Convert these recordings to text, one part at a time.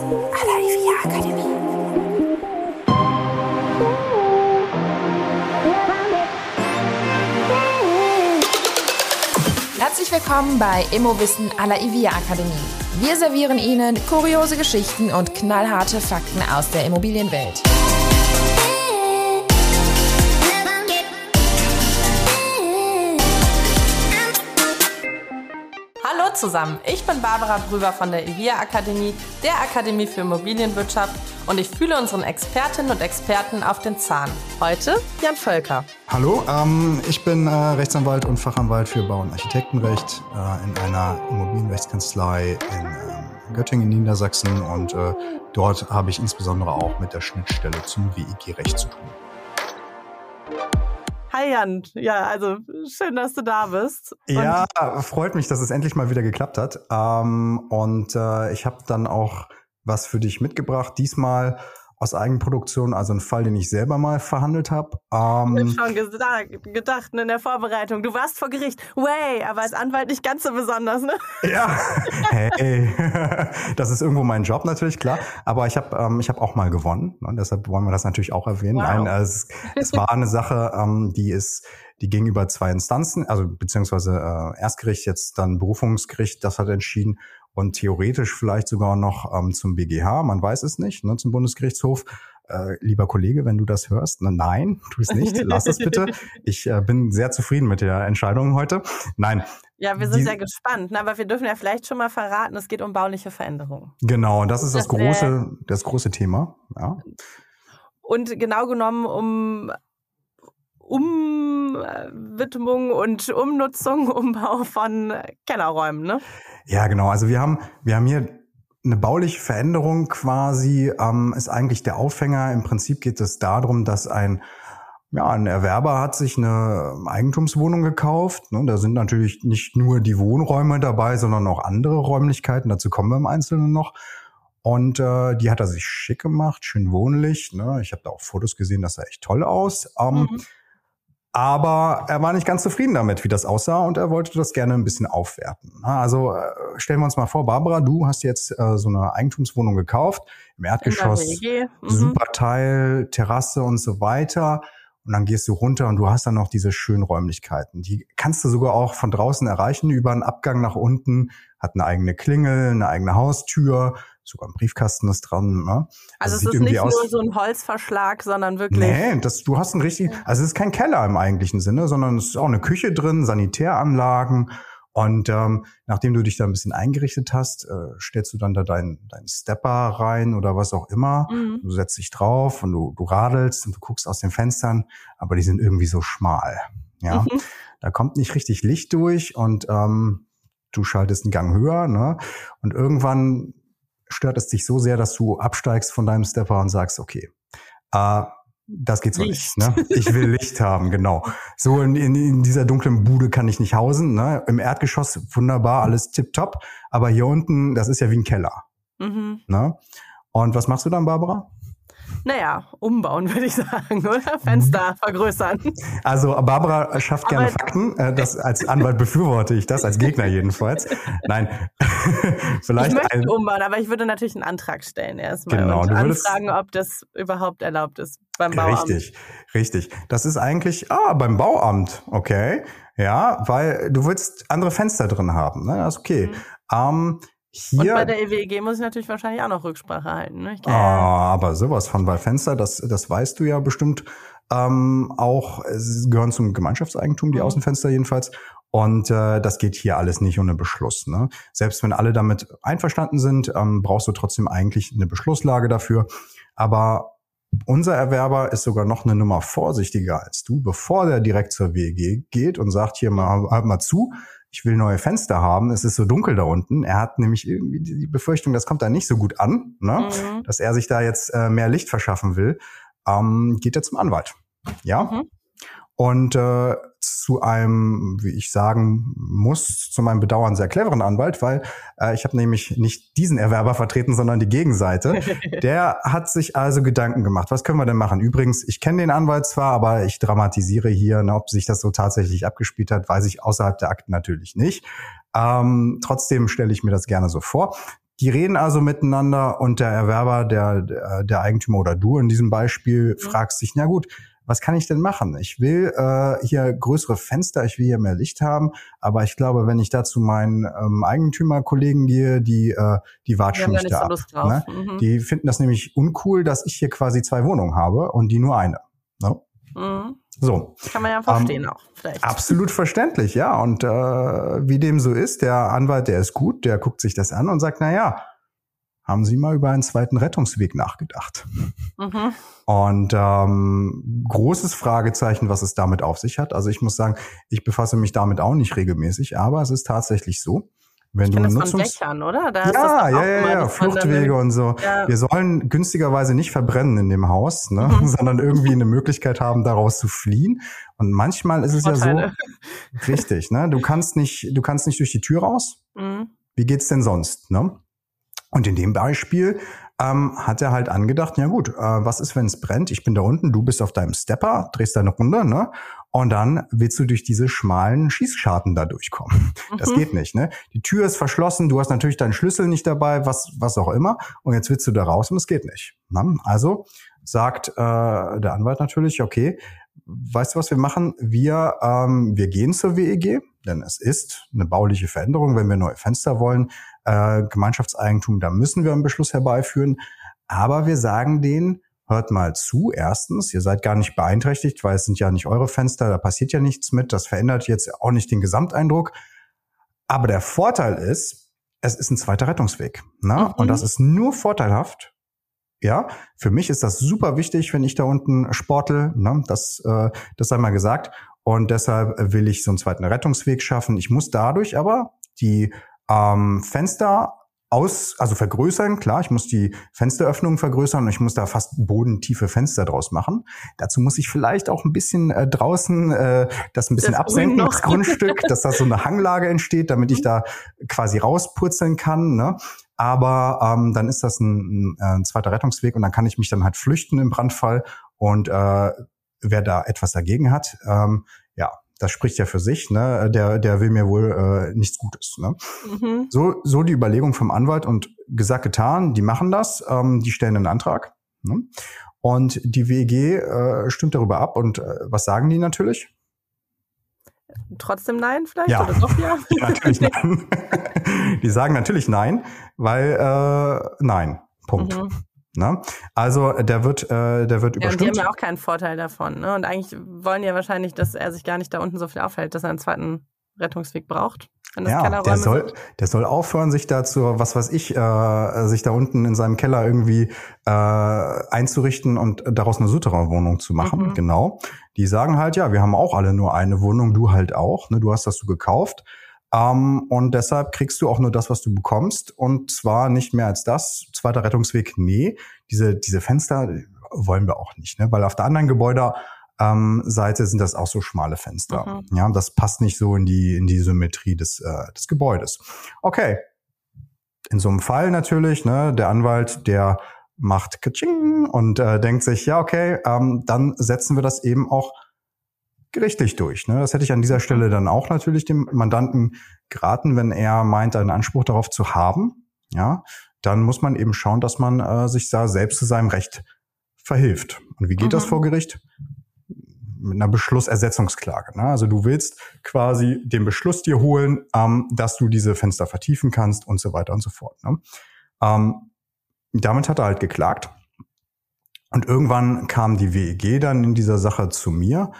à la Academy. Herzlich willkommen bei Immowissen à la IVIA Akademie. Wir servieren Ihnen kuriose Geschichten und knallharte Fakten aus der Immobilienwelt. Zusammen, ich bin Barbara Brüber von der IVIA Akademie, der Akademie für Immobilienwirtschaft und ich fühle unseren Expertinnen und Experten auf den Zahn. Heute Jan Völker. Hallo, ähm, ich bin äh, Rechtsanwalt und Fachanwalt für Bau- und Architektenrecht äh, in einer Immobilienrechtskanzlei in ähm, Göttingen, Niedersachsen und äh, dort habe ich insbesondere auch mit der Schnittstelle zum WIG-Recht zu tun. Hi Jan, ja, also schön, dass du da bist. Und ja, freut mich, dass es endlich mal wieder geklappt hat. Ähm, und äh, ich habe dann auch was für dich mitgebracht. Diesmal aus Eigenproduktion, also ein Fall, den ich selber mal verhandelt habe. Ähm, ich habe schon gesagt, gedacht ne, in der Vorbereitung, du warst vor Gericht. Way, aber als Anwalt nicht ganz so besonders, ne? Ja, hey, das ist irgendwo mein Job natürlich, klar. Aber ich habe ähm, ich hab auch mal gewonnen. Ne? Deshalb wollen wir das natürlich auch erwähnen. Wow. Nein, es, es war eine Sache, ähm, die ist die gegenüber zwei Instanzen, also beziehungsweise äh, Erstgericht, jetzt dann Berufungsgericht, das hat entschieden und theoretisch vielleicht sogar noch ähm, zum BGH, man weiß es nicht, ne, zum Bundesgerichtshof. Äh, lieber Kollege, wenn du das hörst, ne, nein, tu es nicht, lass es bitte. Ich äh, bin sehr zufrieden mit der Entscheidung heute. Nein. Ja, wir sind die, sehr gespannt, ne, aber wir dürfen ja vielleicht schon mal verraten, es geht um bauliche Veränderungen. Genau, das ist das, das große, das große Thema. Ja. Und genau genommen um Umwidmung und Umnutzung, Umbau von Kellerräumen, ne? Ja, genau. Also wir haben, wir haben hier eine bauliche Veränderung quasi, ähm, ist eigentlich der Aufhänger. Im Prinzip geht es darum, dass ein ja, ein Erwerber hat sich eine Eigentumswohnung gekauft. Ne? Da sind natürlich nicht nur die Wohnräume dabei, sondern auch andere Räumlichkeiten. Dazu kommen wir im Einzelnen noch. Und äh, die hat er sich schick gemacht, schön wohnlich. Ne? Ich habe da auch Fotos gesehen, das sah echt toll aus. Ähm, mhm. Aber er war nicht ganz zufrieden damit, wie das aussah und er wollte das gerne ein bisschen aufwerten. Also äh, stellen wir uns mal vor, Barbara, du hast jetzt äh, so eine Eigentumswohnung gekauft, im Erdgeschoss, mhm. super Teil, Terrasse und so weiter. Und dann gehst du runter und du hast dann noch diese schönen Räumlichkeiten. Die kannst du sogar auch von draußen erreichen über einen Abgang nach unten, hat eine eigene Klingel, eine eigene Haustür, sogar ein Briefkasten ist dran. Ne? Also, also es ist nicht aus, nur so ein Holzverschlag, sondern wirklich. Nee, das, du hast einen richtigen, also es ist kein Keller im eigentlichen Sinne, sondern es ist auch eine Küche drin, Sanitäranlagen. Und ähm, nachdem du dich da ein bisschen eingerichtet hast, äh, stellst du dann da deinen dein Stepper rein oder was auch immer. Mhm. Du setzt dich drauf und du, du radelst und du guckst aus den Fenstern, aber die sind irgendwie so schmal. Ja, mhm. da kommt nicht richtig Licht durch und ähm, du schaltest einen Gang höher, ne? Und irgendwann stört es dich so sehr, dass du absteigst von deinem Stepper und sagst, okay, äh, das geht so Licht. nicht. Ne? Ich will Licht haben, genau. So in, in, in dieser dunklen Bude kann ich nicht hausen. Ne? Im Erdgeschoss wunderbar, alles tipptopp. Aber hier unten, das ist ja wie ein Keller. Mhm. Ne? Und was machst du dann, Barbara? Naja, umbauen würde ich sagen, oder? Fenster vergrößern. Also Barbara schafft gerne aber Fakten. Äh, das, als Anwalt befürworte ich das, als Gegner jedenfalls. Nein, vielleicht. Ich möchte ein, umbauen, aber ich würde natürlich einen Antrag stellen erstmal genau, und anfragen, ob das überhaupt erlaubt ist beim Bauamt. Richtig, richtig. Das ist eigentlich, ah, beim Bauamt, okay. Ja, weil du willst andere Fenster drin haben. Ne? Das ist okay. Mhm. Ähm, hier, und bei der EWG muss ich natürlich wahrscheinlich auch noch Rücksprache halten. Ne? Ah, aber sowas von bei Fenster, das, das weißt du ja bestimmt ähm, auch. Es gehören zum Gemeinschaftseigentum, die mhm. Außenfenster jedenfalls. Und äh, das geht hier alles nicht ohne Beschluss. Ne? Selbst wenn alle damit einverstanden sind, ähm, brauchst du trotzdem eigentlich eine Beschlusslage dafür. Aber unser Erwerber ist sogar noch eine Nummer vorsichtiger als du, bevor der direkt zur WEG geht und sagt, hier mal, halt mal zu, ich will neue Fenster haben, es ist so dunkel da unten. Er hat nämlich irgendwie die Befürchtung, das kommt da nicht so gut an, ne? Mhm. dass er sich da jetzt äh, mehr Licht verschaffen will, ähm, geht er zum Anwalt. Ja. Mhm und äh, zu einem, wie ich sagen muss, zu meinem Bedauern sehr cleveren Anwalt, weil äh, ich habe nämlich nicht diesen Erwerber vertreten, sondern die Gegenseite. Der hat sich also Gedanken gemacht. Was können wir denn machen? Übrigens, ich kenne den Anwalt zwar, aber ich dramatisiere hier, ne, ob sich das so tatsächlich abgespielt hat, weiß ich außerhalb der Akten natürlich nicht. Ähm, trotzdem stelle ich mir das gerne so vor. Die reden also miteinander und der Erwerber, der, der, Eigentümer oder du in diesem Beispiel, mhm. fragst sich, na gut, was kann ich denn machen? Ich will äh, hier größere Fenster, ich will hier mehr Licht haben, aber ich glaube, wenn ich da zu meinen ähm, Eigentümerkollegen gehe, die, äh, die warten schon nicht da. So ne? mhm. Die finden das nämlich uncool, dass ich hier quasi zwei Wohnungen habe und die nur eine. Ne? Mhm. So. Kann man ja verstehen ähm, auch, vielleicht. Absolut verständlich, ja. Und äh, wie dem so ist, der Anwalt, der ist gut, der guckt sich das an und sagt, na ja, haben Sie mal über einen zweiten Rettungsweg nachgedacht? Mhm. Und ähm, großes Fragezeichen, was es damit auf sich hat. Also ich muss sagen, ich befasse mich damit auch nicht regelmäßig, aber es ist tatsächlich so. Wenn ich du das Nutzungs von Dächern, oder? Da ja, ja, ja, ja, Fluchtwege und so. Ja. Wir sollen günstigerweise nicht verbrennen in dem Haus, ne? Mhm. sondern irgendwie eine Möglichkeit haben, daraus zu fliehen. Und manchmal ist es Vorteile. ja so, richtig, ne? Du kannst nicht, du kannst nicht durch die Tür raus. Mhm. Wie geht's denn sonst, ne? Und in dem Beispiel ähm, hat er halt angedacht, ja gut, äh, was ist, wenn es brennt? Ich bin da unten, du bist auf deinem Stepper, drehst deine Runde, ne? Und dann willst du durch diese schmalen Schießscharten da durchkommen. Mhm. Das geht nicht, ne? Die Tür ist verschlossen, du hast natürlich deinen Schlüssel nicht dabei, was, was auch immer. Und jetzt willst du da raus und es geht nicht. Ne? Also sagt äh, der Anwalt natürlich, okay, weißt du, was wir machen? Wir, ähm, wir gehen zur WEG, denn es ist eine bauliche Veränderung, wenn wir neue Fenster wollen äh, Gemeinschaftseigentum, da müssen wir einen Beschluss herbeiführen. Aber wir sagen denen, hört mal zu. Erstens, ihr seid gar nicht beeinträchtigt, weil es sind ja nicht eure Fenster, da passiert ja nichts mit. Das verändert jetzt auch nicht den Gesamteindruck. Aber der Vorteil ist, es ist ein zweiter Rettungsweg. Ne? Mhm. Und das ist nur vorteilhaft. Ja, für mich ist das super wichtig, wenn ich da unten sportel. Ne? Das, äh, das sei mal gesagt. Und deshalb will ich so einen zweiten Rettungsweg schaffen. Ich muss dadurch aber die ähm, Fenster aus, also vergrößern, klar, ich muss die Fensteröffnungen vergrößern und ich muss da fast bodentiefe Fenster draus machen. Dazu muss ich vielleicht auch ein bisschen äh, draußen äh, das ein bisschen das absenken, das Grundstück, dass da so eine Hanglage entsteht, damit ich mhm. da quasi rauspurzeln kann. Ne? Aber ähm, dann ist das ein, ein, ein zweiter Rettungsweg und dann kann ich mich dann halt flüchten im Brandfall und äh, wer da etwas dagegen hat, ähm, ja, das spricht ja für sich, ne? Der, der will mir wohl äh, nichts Gutes. Ne? Mhm. So, so die Überlegung vom Anwalt und gesagt, getan, die machen das, ähm, die stellen einen Antrag. Ne? Und die WEG äh, stimmt darüber ab. Und äh, was sagen die natürlich? Trotzdem nein, vielleicht? Ja. Oder doch ja? natürlich nein. die sagen natürlich nein, weil äh, nein. Punkt. Mhm. Ne? Also der wird, äh, der wird ja, überstimmt. Und die haben ja auch keinen Vorteil davon. Ne? Und eigentlich wollen ja wahrscheinlich, dass er sich gar nicht da unten so viel aufhält, dass er einen zweiten Rettungsweg braucht. ja, der soll, der soll aufhören, sich dazu, was weiß ich, äh, sich da unten in seinem Keller irgendwie äh, einzurichten und daraus eine Souterrain-Wohnung zu machen. Mhm. Genau. Die sagen halt, ja, wir haben auch alle nur eine Wohnung, du halt auch. Ne? Du hast das so gekauft. Ähm, und deshalb kriegst du auch nur das, was du bekommst. Und zwar nicht mehr als das. Zweiter Rettungsweg, nee. Diese, diese Fenster wollen wir auch nicht, ne? Weil auf der anderen Gebäude ähm, Seite sind das auch so schmale Fenster. Mhm. Ja, das passt nicht so in die, in die Symmetrie des, äh, des Gebäudes. Okay. In so einem Fall natürlich, ne, der Anwalt, der macht Kaching und äh, denkt sich, ja, okay, ähm, dann setzen wir das eben auch gerichtlich durch. Ne? Das hätte ich an dieser Stelle dann auch natürlich dem Mandanten geraten, wenn er meint, einen Anspruch darauf zu haben. Ja, dann muss man eben schauen, dass man äh, sich da selbst zu seinem Recht verhilft. Und wie geht mhm. das vor Gericht? Mit einer Beschlussersetzungsklage. Ne? Also du willst quasi den Beschluss dir holen, ähm, dass du diese Fenster vertiefen kannst und so weiter und so fort. Ne? Ähm, damit hat er halt geklagt. Und irgendwann kam die WEG dann in dieser Sache zu mir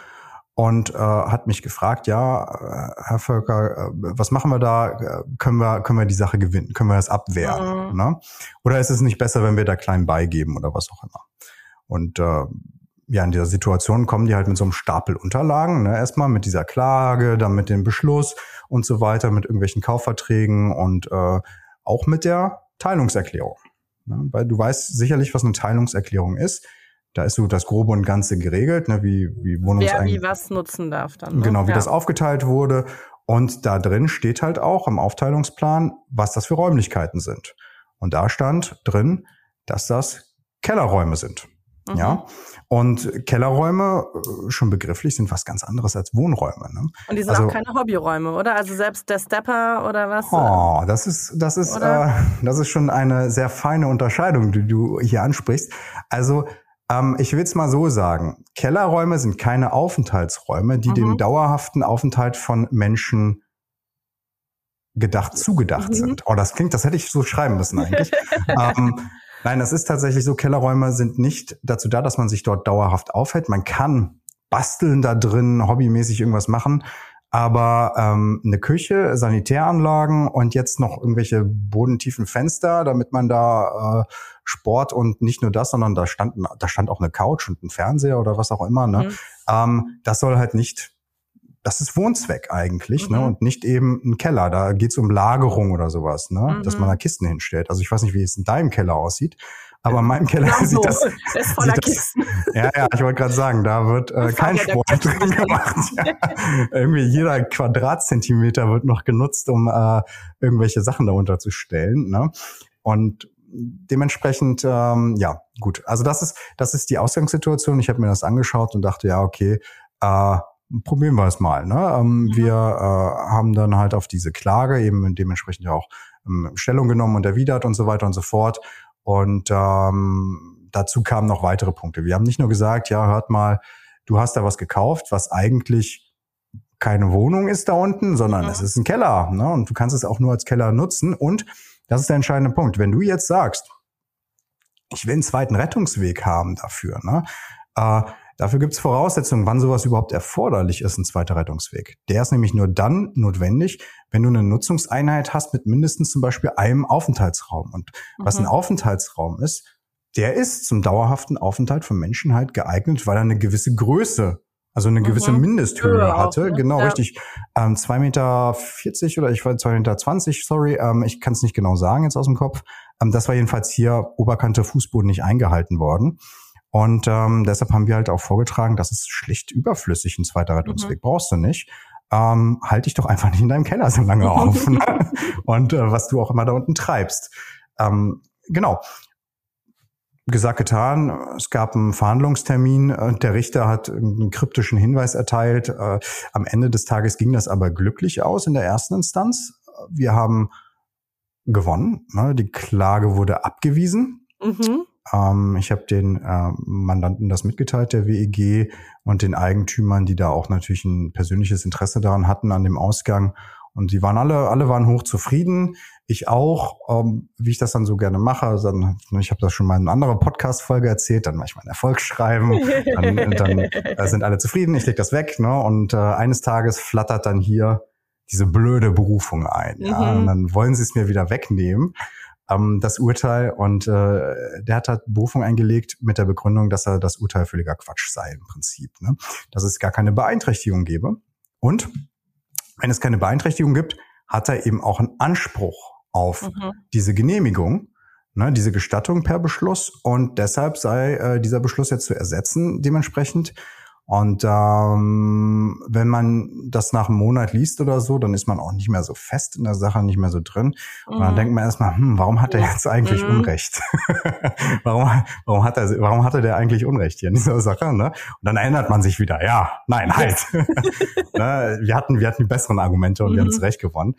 und äh, hat mich gefragt, ja, äh, Herr Völker, äh, was machen wir da? Äh, können wir, können wir die Sache gewinnen? Können wir das abwehren? Mhm. Ne? Oder ist es nicht besser, wenn wir da klein beigeben oder was auch immer? Und äh, ja, in dieser Situation kommen die halt mit so einem Stapel Unterlagen, ne? erstmal mit dieser Klage, dann mit dem Beschluss und so weiter, mit irgendwelchen Kaufverträgen und äh, auch mit der Teilungserklärung. Ne? Weil du weißt sicherlich, was eine Teilungserklärung ist da ist so das Grobe und Ganze geregelt, ne, wie, wie Wohnungseigen... Wer wie was nutzen darf dann. Ne? Genau, wie ja. das aufgeteilt wurde. Und da drin steht halt auch im Aufteilungsplan, was das für Räumlichkeiten sind. Und da stand drin, dass das Kellerräume sind. Mhm. Ja. Und Kellerräume, äh, schon begrifflich, sind was ganz anderes als Wohnräume. Ne? Und die sind also, auch keine Hobbyräume, oder? Also selbst der Stepper oder was? Oh, das ist, das ist, äh, das ist schon eine sehr feine Unterscheidung, die du hier ansprichst. Also ähm, ich will es mal so sagen. Kellerräume sind keine Aufenthaltsräume, die mhm. dem dauerhaften Aufenthalt von Menschen gedacht, zugedacht mhm. sind. Oh, das klingt, das hätte ich so schreiben müssen eigentlich. ähm, nein, das ist tatsächlich so. Kellerräume sind nicht dazu da, dass man sich dort dauerhaft aufhält. Man kann basteln da drin, hobbymäßig irgendwas machen. Aber ähm, eine Küche, Sanitäranlagen und jetzt noch irgendwelche bodentiefen Fenster, damit man da äh, Sport und nicht nur das, sondern da stand, da stand auch eine Couch und ein Fernseher oder was auch immer. Ne? Mhm. Ähm, das soll halt nicht das ist Wohnzweck eigentlich, ne? mhm. ne? Und nicht eben ein Keller. Da geht's um Lagerung oder sowas, ne? Mhm. Dass man da Kisten hinstellt. Also ich weiß nicht, wie es in deinem Keller aussieht. Aber in meinem Keller genau sieht das, das ist voller Kisten. Das, ja, ja, ich wollte gerade sagen, da wird äh, kein Sport drin gemacht. Ja. Irgendwie jeder Quadratzentimeter wird noch genutzt, um äh, irgendwelche Sachen darunter zu stellen. Ne? Und dementsprechend, ähm, ja, gut. Also das ist, das ist die Ausgangssituation. Ich habe mir das angeschaut und dachte, ja, okay, äh, probieren wir es mal. Ne? Ähm, mhm. Wir äh, haben dann halt auf diese Klage eben dementsprechend ja auch ähm, Stellung genommen und erwidert und so weiter und so fort. Und ähm, dazu kamen noch weitere Punkte. Wir haben nicht nur gesagt, ja, hört mal, du hast da was gekauft, was eigentlich keine Wohnung ist da unten, sondern mhm. es ist ein Keller. Ne? Und du kannst es auch nur als Keller nutzen. Und das ist der entscheidende Punkt. Wenn du jetzt sagst, ich will einen zweiten Rettungsweg haben dafür, ne? Äh, Dafür gibt es Voraussetzungen, wann sowas überhaupt erforderlich ist, ein zweiter Rettungsweg. Der ist nämlich nur dann notwendig, wenn du eine Nutzungseinheit hast mit mindestens zum Beispiel einem Aufenthaltsraum. Und mhm. was ein mhm. Aufenthaltsraum ist, der ist zum dauerhaften Aufenthalt von Menschen halt geeignet, weil er eine gewisse Größe, also eine gewisse mhm. Mindesthöhe ja, hatte. Auch, ne? Genau, ja. richtig. Ähm, 2,40 Meter oder ich war 2,20 Meter, sorry, ähm, ich kann es nicht genau sagen jetzt aus dem Kopf. Ähm, das war jedenfalls hier Oberkante Fußboden nicht eingehalten worden. Und ähm, deshalb haben wir halt auch vorgetragen, das ist schlicht überflüssig, ein zweiter Rettungsweg mhm. brauchst du nicht. Ähm, halt dich doch einfach nicht in deinem Keller so lange auf. Ne? Und äh, was du auch immer da unten treibst. Ähm, genau. Gesagt, getan. Es gab einen Verhandlungstermin. Äh, der Richter hat einen kryptischen Hinweis erteilt. Äh, am Ende des Tages ging das aber glücklich aus in der ersten Instanz. Wir haben gewonnen. Ne? Die Klage wurde abgewiesen. Mhm. Ähm, ich habe den äh, Mandanten das mitgeteilt, der WEG, und den Eigentümern, die da auch natürlich ein persönliches Interesse daran hatten an dem Ausgang. Und die waren alle, alle waren hoch zufrieden. Ich auch, ähm, wie ich das dann so gerne mache. Dann, ich habe das schon mal in einer anderen Podcast-Folge erzählt, dann mache ich mein Erfolgsschreiben, dann, dann äh, sind alle zufrieden, ich leg das weg. Ne? Und äh, eines Tages flattert dann hier diese blöde Berufung ein. Mhm. Ja? Und dann wollen sie es mir wieder wegnehmen ähm, das Urteil und äh, der hat halt Berufung eingelegt mit der Begründung, dass er das Urteil völliger Quatsch sei im Prinzip, ne? dass es gar keine Beeinträchtigung gebe. Und wenn es keine Beeinträchtigung gibt, hat er eben auch einen Anspruch auf mhm. diese Genehmigung, ne, diese Gestattung per Beschluss und deshalb sei äh, dieser Beschluss jetzt zu ersetzen dementsprechend und ähm, wenn man das nach einem Monat liest oder so, dann ist man auch nicht mehr so fest in der Sache, nicht mehr so drin. Und dann mhm. denkt man erstmal, hm, warum hat er jetzt eigentlich mhm. Unrecht? warum, warum, hat er, warum hatte der eigentlich Unrecht hier in dieser Sache? Ne? Und dann erinnert man sich wieder, ja, nein, halt. ne? wir, hatten, wir hatten die besseren Argumente und mhm. wir haben zurecht gewonnen.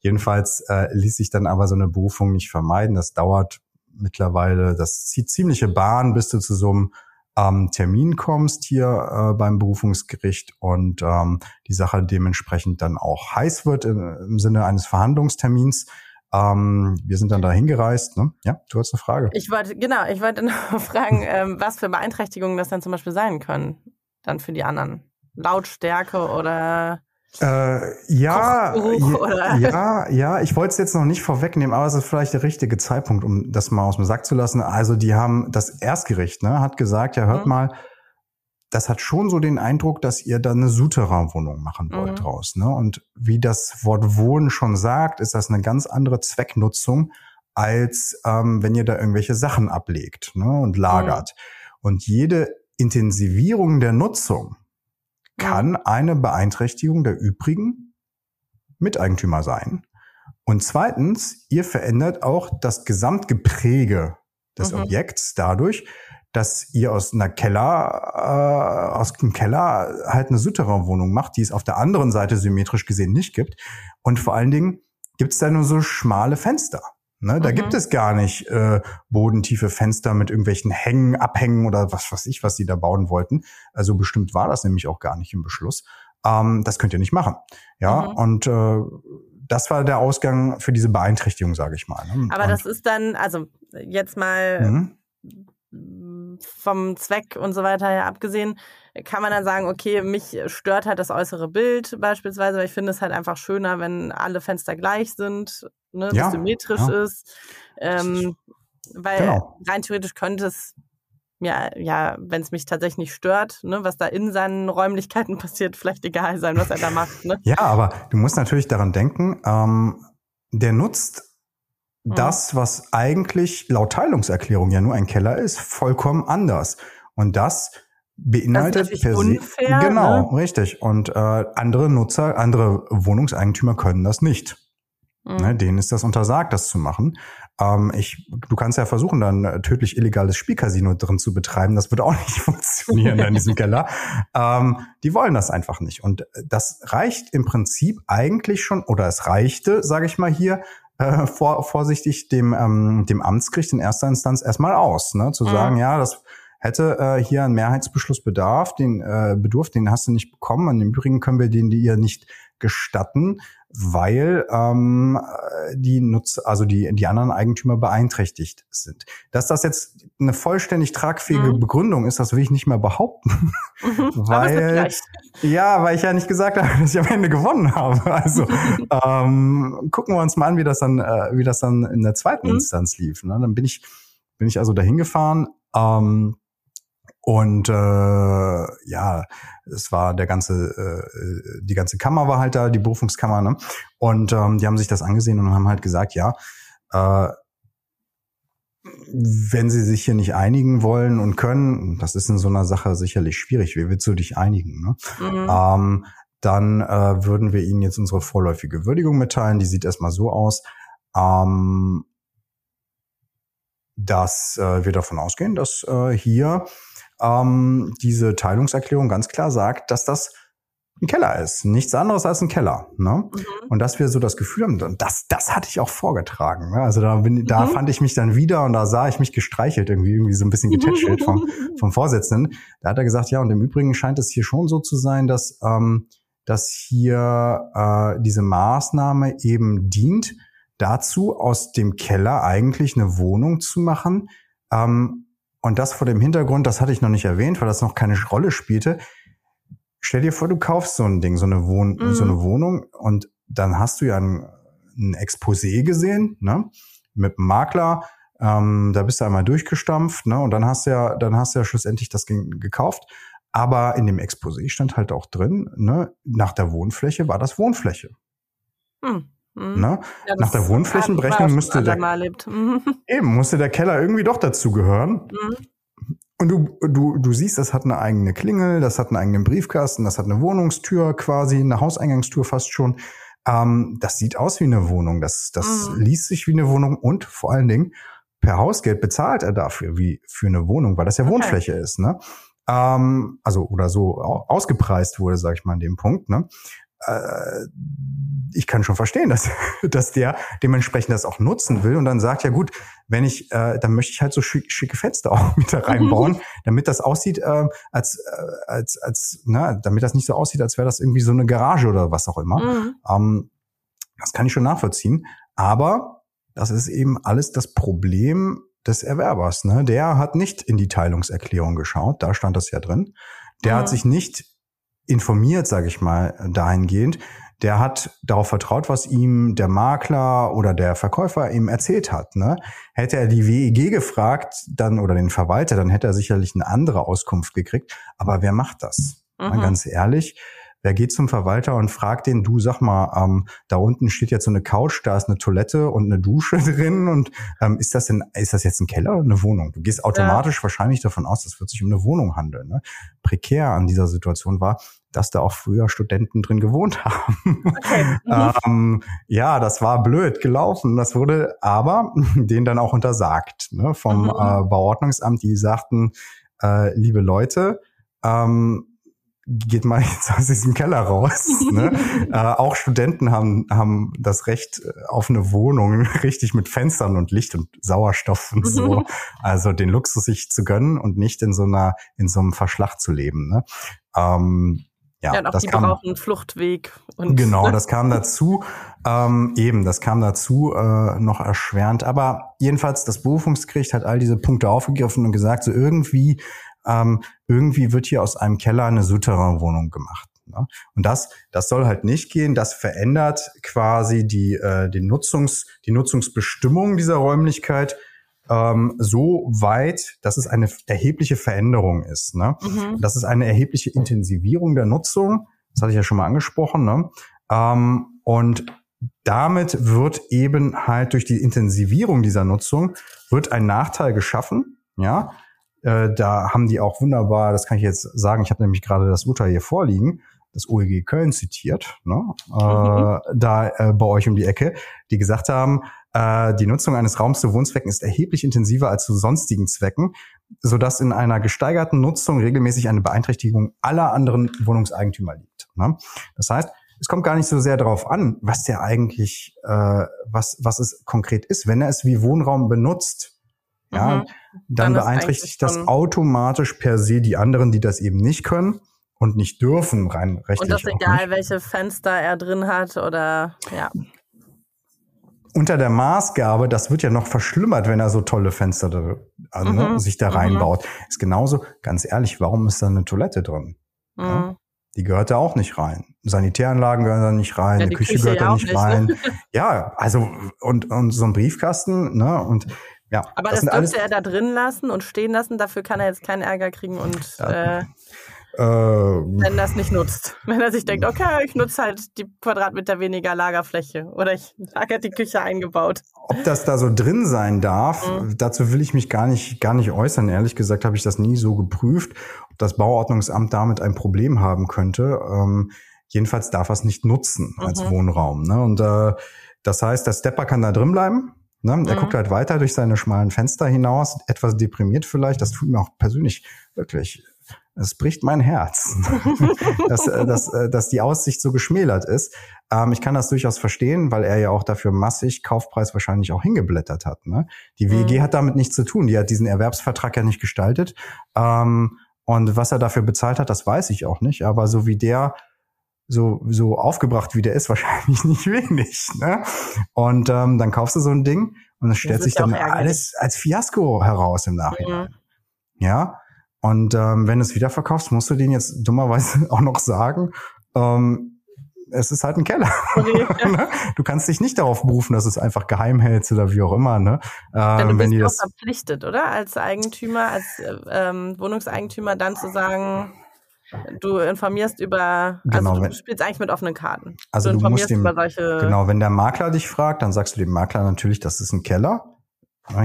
Jedenfalls äh, ließ sich dann aber so eine Berufung nicht vermeiden. Das dauert mittlerweile, das zieht ziemliche Bahn, bis du zu so einem ähm, Termin kommst hier äh, beim Berufungsgericht und ähm, die Sache dementsprechend dann auch heiß wird im, im Sinne eines Verhandlungstermins. Ähm, wir sind dann da hingereist. Ne? Ja, du hast eine Frage. Ich wollte, genau, ich wollte noch fragen, ähm, was für Beeinträchtigungen das dann zum Beispiel sein können, dann für die anderen. Lautstärke oder äh, ja, ja, ja, ja, ich wollte es jetzt noch nicht vorwegnehmen, aber es ist vielleicht der richtige Zeitpunkt, um das mal aus dem Sack zu lassen. Also die haben, das Erstgericht ne, hat gesagt, ja, hört mhm. mal, das hat schon so den Eindruck, dass ihr da eine Souterrain-Wohnung machen wollt mhm. draus. Ne? Und wie das Wort Wohnen schon sagt, ist das eine ganz andere Zwecknutzung, als ähm, wenn ihr da irgendwelche Sachen ablegt ne, und lagert. Mhm. Und jede Intensivierung der Nutzung, kann eine Beeinträchtigung der übrigen Miteigentümer sein. Und zweitens, ihr verändert auch das Gesamtgepräge des mhm. Objekts dadurch, dass ihr aus einer Keller, äh, aus dem Keller halt eine Souterrain-Wohnung macht, die es auf der anderen Seite symmetrisch gesehen nicht gibt. Und vor allen Dingen gibt es da nur so schmale Fenster. Ne? Da mhm. gibt es gar nicht äh, bodentiefe Fenster mit irgendwelchen Hängen, Abhängen oder was weiß ich, was sie da bauen wollten. Also bestimmt war das nämlich auch gar nicht im Beschluss. Ähm, das könnt ihr nicht machen. Ja, mhm. und äh, das war der Ausgang für diese Beeinträchtigung, sage ich mal. Ne? Aber und, das ist dann, also jetzt mal mhm. vom Zweck und so weiter her abgesehen, kann man dann sagen, okay, mich stört halt das äußere Bild beispielsweise, weil ich finde es halt einfach schöner, wenn alle Fenster gleich sind, ne, ja, symmetrisch ja. ist. Ähm, weil genau. rein theoretisch könnte es ja, ja, wenn es mich tatsächlich nicht stört, ne, was da in seinen Räumlichkeiten passiert, vielleicht egal sein, was er da macht. Ne? Ja, aber du musst natürlich daran denken, ähm, der nutzt mhm. das, was eigentlich laut Teilungserklärung ja nur ein Keller ist, vollkommen anders. Und das beinhaltet das per se genau ne? richtig. Und äh, andere Nutzer, andere Wohnungseigentümer können das nicht. Mhm. Ne, denen ist das untersagt, das zu machen. Ähm, ich, du kannst ja versuchen, dann äh, tödlich illegales Spielcasino drin zu betreiben. Das wird auch nicht funktionieren in diesem Keller. Ähm, die wollen das einfach nicht. Und das reicht im Prinzip eigentlich schon, oder es reichte, sage ich mal hier, äh, vor, vorsichtig dem, ähm, dem Amtsgericht in erster Instanz erstmal aus, ne? zu mhm. sagen, ja, das hätte äh, hier ein Mehrheitsbeschluss bedarf, den äh, Bedurf, den hast du nicht bekommen. Und im Übrigen können wir den dir nicht gestatten, weil ähm, die Nutz, also die, die anderen Eigentümer beeinträchtigt sind. Dass das jetzt eine vollständig tragfähige mhm. Begründung ist, das will ich nicht mehr behaupten. Mhm. weil, ja, weil ich ja nicht gesagt habe, dass ich am Ende gewonnen habe. Also ähm, gucken wir uns mal an, wie das dann, äh, wie das dann in der zweiten mhm. Instanz lief. Ne? Dann bin ich, bin ich also dahin gefahren. Ähm, und äh, ja, es war der ganze, äh, die ganze Kammer war halt da, die Berufungskammer, ne? Und ähm, die haben sich das angesehen und haben halt gesagt, ja, äh, wenn sie sich hier nicht einigen wollen und können, das ist in so einer Sache sicherlich schwierig, wie willst du dich einigen, ne? Mhm. Ähm, dann äh, würden wir ihnen jetzt unsere vorläufige Würdigung mitteilen. Die sieht erstmal so aus. Ähm, dass äh, wir davon ausgehen, dass äh, hier ähm, diese Teilungserklärung ganz klar sagt, dass das ein Keller ist, nichts anderes als ein Keller. Ne? Mhm. Und dass wir so das Gefühl haben, das, das hatte ich auch vorgetragen. Ne? Also da, bin, da mhm. fand ich mich dann wieder und da sah ich mich gestreichelt, irgendwie, irgendwie so ein bisschen getätschelt vom, vom Vorsitzenden. Da hat er gesagt, ja, und im Übrigen scheint es hier schon so zu sein, dass, ähm, dass hier äh, diese Maßnahme eben dient, dazu, aus dem Keller eigentlich eine Wohnung zu machen, ähm, und das vor dem Hintergrund, das hatte ich noch nicht erwähnt, weil das noch keine Rolle spielte. Stell dir vor, du kaufst so ein Ding, so eine, Wohn mhm. so eine Wohnung und dann hast du ja ein, ein Exposé gesehen, ne? Mit einem Makler, ähm, da bist du einmal durchgestampft, ne? Und dann hast du ja, dann hast du ja schlussendlich das gekauft. Aber in dem Exposé stand halt auch drin, ne, nach der Wohnfläche war das Wohnfläche. Mhm. Mhm. Ne? Ja, Nach der Wohnflächenberechnung müsste der, mhm. eben, musste der Keller irgendwie doch dazu gehören. Mhm. Und du, du, du siehst, das hat eine eigene Klingel, das hat einen eigenen Briefkasten, das hat eine Wohnungstür quasi, eine Hauseingangstür fast schon. Ähm, das sieht aus wie eine Wohnung, das, das mhm. liest sich wie eine Wohnung und vor allen Dingen per Hausgeld bezahlt er dafür wie für eine Wohnung, weil das ja okay. Wohnfläche ist, ne? Ähm, also oder so ausgepreist wurde, sag ich mal, an dem Punkt, ne? Äh, ich kann schon verstehen, dass, dass der dementsprechend das auch nutzen will und dann sagt, ja gut, wenn ich, äh, dann möchte ich halt so schick, schicke Fenster auch mit da reinbauen, mhm. damit das aussieht, äh, als, äh, als, als, na, damit das nicht so aussieht, als wäre das irgendwie so eine Garage oder was auch immer. Mhm. Ähm, das kann ich schon nachvollziehen. Aber das ist eben alles das Problem des Erwerbers. Ne? Der hat nicht in die Teilungserklärung geschaut, da stand das ja drin. Der mhm. hat sich nicht informiert, sage ich mal, dahingehend, der hat darauf vertraut, was ihm der Makler oder der Verkäufer ihm erzählt hat. Ne? Hätte er die WEG gefragt, dann oder den Verwalter, dann hätte er sicherlich eine andere Auskunft gekriegt. Aber wer macht das? Mhm. Mal ganz ehrlich. Wer geht zum Verwalter und fragt den, du sag mal, ähm, da unten steht jetzt so eine Couch, da ist eine Toilette und eine Dusche drin und ähm, ist das denn, ist das jetzt ein Keller oder eine Wohnung? Du gehst automatisch ja. wahrscheinlich davon aus, das wird sich um eine Wohnung handeln. Ne? Prekär an dieser Situation war, dass da auch früher Studenten drin gewohnt haben. Okay. Mhm. ähm, ja, das war blöd gelaufen. Das wurde aber denen dann auch untersagt ne, vom mhm. äh, Bauordnungsamt. Die sagten, äh, liebe Leute, ähm, geht mal jetzt aus diesem Keller raus. Ne? äh, auch Studenten haben, haben das Recht äh, auf eine Wohnung, richtig mit Fenstern und Licht und Sauerstoff und so. Also den Luxus sich zu gönnen und nicht in so einer, in so einem Verschlag zu leben. Ne? Ähm, ja, ja und auch das die kam, brauchen Fluchtweg. Und, genau, das kam dazu. Ähm, eben, das kam dazu äh, noch erschwerend. Aber jedenfalls, das Berufungsgericht hat all diese Punkte aufgegriffen und gesagt, so irgendwie, ähm, irgendwie wird hier aus einem Keller eine Souterrainwohnung gemacht. Ne? Und das, das soll halt nicht gehen. Das verändert quasi die, äh, die Nutzungs, die Nutzungsbestimmung dieser Räumlichkeit ähm, so weit, dass es eine erhebliche Veränderung ist. Ne? Mhm. Das ist eine erhebliche Intensivierung der Nutzung. Das hatte ich ja schon mal angesprochen. Ne? Ähm, und damit wird eben halt durch die Intensivierung dieser Nutzung wird ein Nachteil geschaffen. Ja, äh, da haben die auch wunderbar, das kann ich jetzt sagen, ich habe nämlich gerade das Urteil hier vorliegen, das OEG Köln zitiert, ne? Mhm. Äh, da äh, bei euch um die Ecke, die gesagt haben, äh, die Nutzung eines Raums zu Wohnzwecken ist erheblich intensiver als zu sonstigen Zwecken, sodass in einer gesteigerten Nutzung regelmäßig eine Beeinträchtigung aller anderen Wohnungseigentümer liegt. Ne? Das heißt, es kommt gar nicht so sehr darauf an, was der eigentlich, äh, was, was es konkret ist. Wenn er es wie Wohnraum benutzt, ja, mhm. dann, dann beeinträchtigt das automatisch per se die anderen, die das eben nicht können und nicht dürfen, rein rechtlich. Und das egal, welche Fenster er drin hat oder ja unter der Maßgabe, das wird ja noch verschlimmert, wenn er so tolle Fenster da, also, mhm. sich da mhm. reinbaut. Ist genauso, ganz ehrlich, warum ist da eine Toilette drin? Mhm. Ja? Die gehört da auch nicht rein. Sanitäranlagen gehören da nicht rein, ja, die, Küche, Küche gehört da nicht, nicht ne? rein. Ne? Ja, also und, und so ein Briefkasten, ne? Und ja. Aber das, das dürfte er da drin lassen und stehen lassen, dafür kann er jetzt keinen Ärger kriegen und ja. äh, äh, wenn das nicht nutzt. Wenn er sich denkt, okay, ich nutze halt die Quadratmeter weniger Lagerfläche oder ich lager die Küche eingebaut. Ob das da so drin sein darf, mhm. dazu will ich mich gar nicht, gar nicht äußern. Ehrlich gesagt habe ich das nie so geprüft, ob das Bauordnungsamt damit ein Problem haben könnte. Ähm, jedenfalls darf er es nicht nutzen als mhm. Wohnraum. Ne? Und äh, das heißt, der Stepper kann da drin bleiben. Ne? Er mhm. guckt halt weiter durch seine schmalen Fenster hinaus, etwas deprimiert vielleicht. Das tut mir auch persönlich wirklich es bricht mein Herz, dass, äh, dass, äh, dass die Aussicht so geschmälert ist. Ähm, ich kann das durchaus verstehen, weil er ja auch dafür massig Kaufpreis wahrscheinlich auch hingeblättert hat. Ne? Die WG mhm. hat damit nichts zu tun. Die hat diesen Erwerbsvertrag ja nicht gestaltet. Ähm, und was er dafür bezahlt hat, das weiß ich auch nicht. Aber so wie der so, so aufgebracht wie der ist, wahrscheinlich nicht wenig. Ne? Und ähm, dann kaufst du so ein Ding und es stellt sich dann alles als Fiasko heraus im Nachhinein. Mhm. Ja, und ähm, wenn du es wiederverkaufst, musst du denen jetzt dummerweise auch noch sagen, ähm, es ist halt ein Keller. Okay, ne? du kannst dich nicht darauf berufen, dass es einfach geheim hältst oder wie auch immer. Ne? Ähm, du bist wenn die das verpflichtet, oder? Als Eigentümer, als ähm, Wohnungseigentümer dann zu sagen, du informierst über, genau, also du spielst eigentlich mit offenen Karten. Also du, du musst dem, genau, wenn der Makler dich fragt, dann sagst du dem Makler natürlich, das ist ein Keller.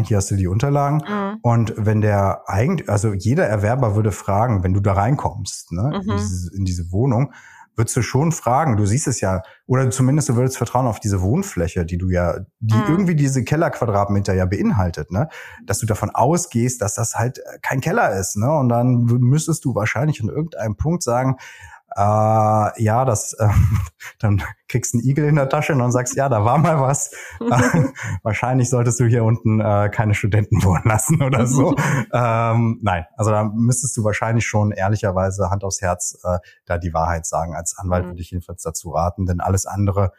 Hier hast du die Unterlagen. Mhm. Und wenn der eigentlich, also jeder Erwerber würde fragen, wenn du da reinkommst, ne, mhm. in, diese, in diese Wohnung, würdest du schon fragen, du siehst es ja, oder zumindest du würdest vertrauen auf diese Wohnfläche, die du ja, die mhm. irgendwie diese Kellerquadratmeter ja beinhaltet, ne? Dass du davon ausgehst, dass das halt kein Keller ist, ne? Und dann müsstest du wahrscheinlich an irgendeinem Punkt sagen, äh, ja, das, äh, dann kriegst du einen Igel in der Tasche und dann sagst, ja, da war mal was. wahrscheinlich solltest du hier unten äh, keine Studenten wohnen lassen oder so. ähm, nein, also da müsstest du wahrscheinlich schon ehrlicherweise Hand aufs Herz äh, da die Wahrheit sagen. Als Anwalt mhm. würde ich jedenfalls dazu raten, denn alles andere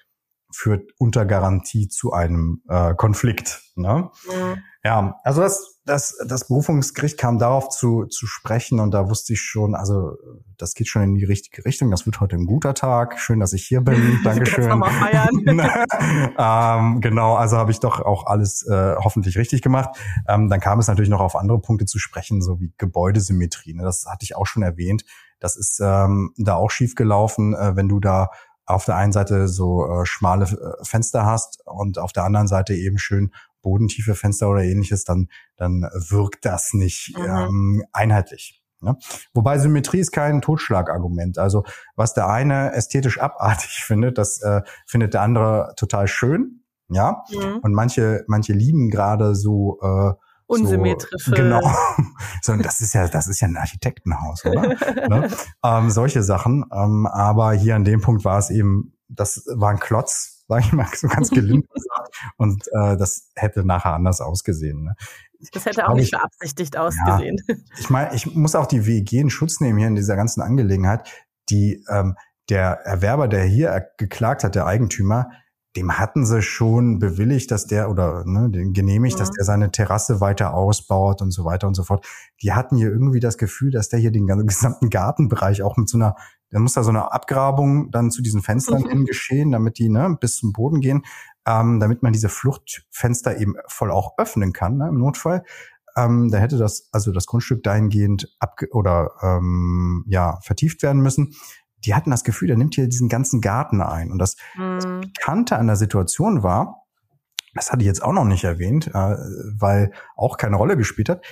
führt unter Garantie zu einem äh, Konflikt. Ne? Mhm. Ja, also das, das, das Berufungsgericht kam darauf zu, zu sprechen und da wusste ich schon, also das geht schon in die richtige Richtung. Das wird heute ein guter Tag. Schön, dass ich hier bin. Dankeschön. mal feiern. ähm, genau, also habe ich doch auch alles äh, hoffentlich richtig gemacht. Ähm, dann kam es natürlich noch auf andere Punkte zu sprechen, so wie Gebäudesymmetrie. Ne? Das hatte ich auch schon erwähnt. Das ist ähm, da auch schief gelaufen, äh, wenn du da auf der einen Seite so äh, schmale äh, Fenster hast und auf der anderen Seite eben schön bodentiefe Fenster oder ähnliches, dann, dann wirkt das nicht mhm. ähm, einheitlich. Ne? Wobei Symmetrie ist kein Totschlagargument. Also was der eine ästhetisch abartig findet, das äh, findet der andere total schön. Ja. Mhm. Und manche, manche lieben gerade so äh, unsymmetrische. So, genau. so, das ist ja, das ist ja ein Architektenhaus, oder? ne? ähm, solche Sachen. Ähm, aber hier an dem Punkt war es eben, das war ein Klotz, sage ich mal so ganz gelinde Und äh, das hätte nachher anders ausgesehen. Ne? Das hätte auch nicht beabsichtigt ausgesehen. Ja, ich meine, ich muss auch die WEG in Schutz nehmen hier in dieser ganzen Angelegenheit. Die ähm, der Erwerber, der hier geklagt hat, der Eigentümer, dem hatten sie schon bewilligt, dass der oder ne, den genehmigt, mhm. dass der seine Terrasse weiter ausbaut und so weiter und so fort. Die hatten hier irgendwie das Gefühl, dass der hier den ganzen gesamten Gartenbereich auch mit so einer dann muss da so eine Abgrabung dann zu diesen Fenstern mhm. hin geschehen, damit die ne, bis zum Boden gehen, ähm, damit man diese Fluchtfenster eben voll auch öffnen kann ne, im Notfall. Ähm, da hätte das also das Grundstück dahingehend ab oder ähm, ja vertieft werden müssen. Die hatten das Gefühl, der nimmt hier diesen ganzen Garten ein. Und das, mhm. das Bekannte an der Situation war, das hatte ich jetzt auch noch nicht erwähnt, äh, weil auch keine Rolle gespielt hat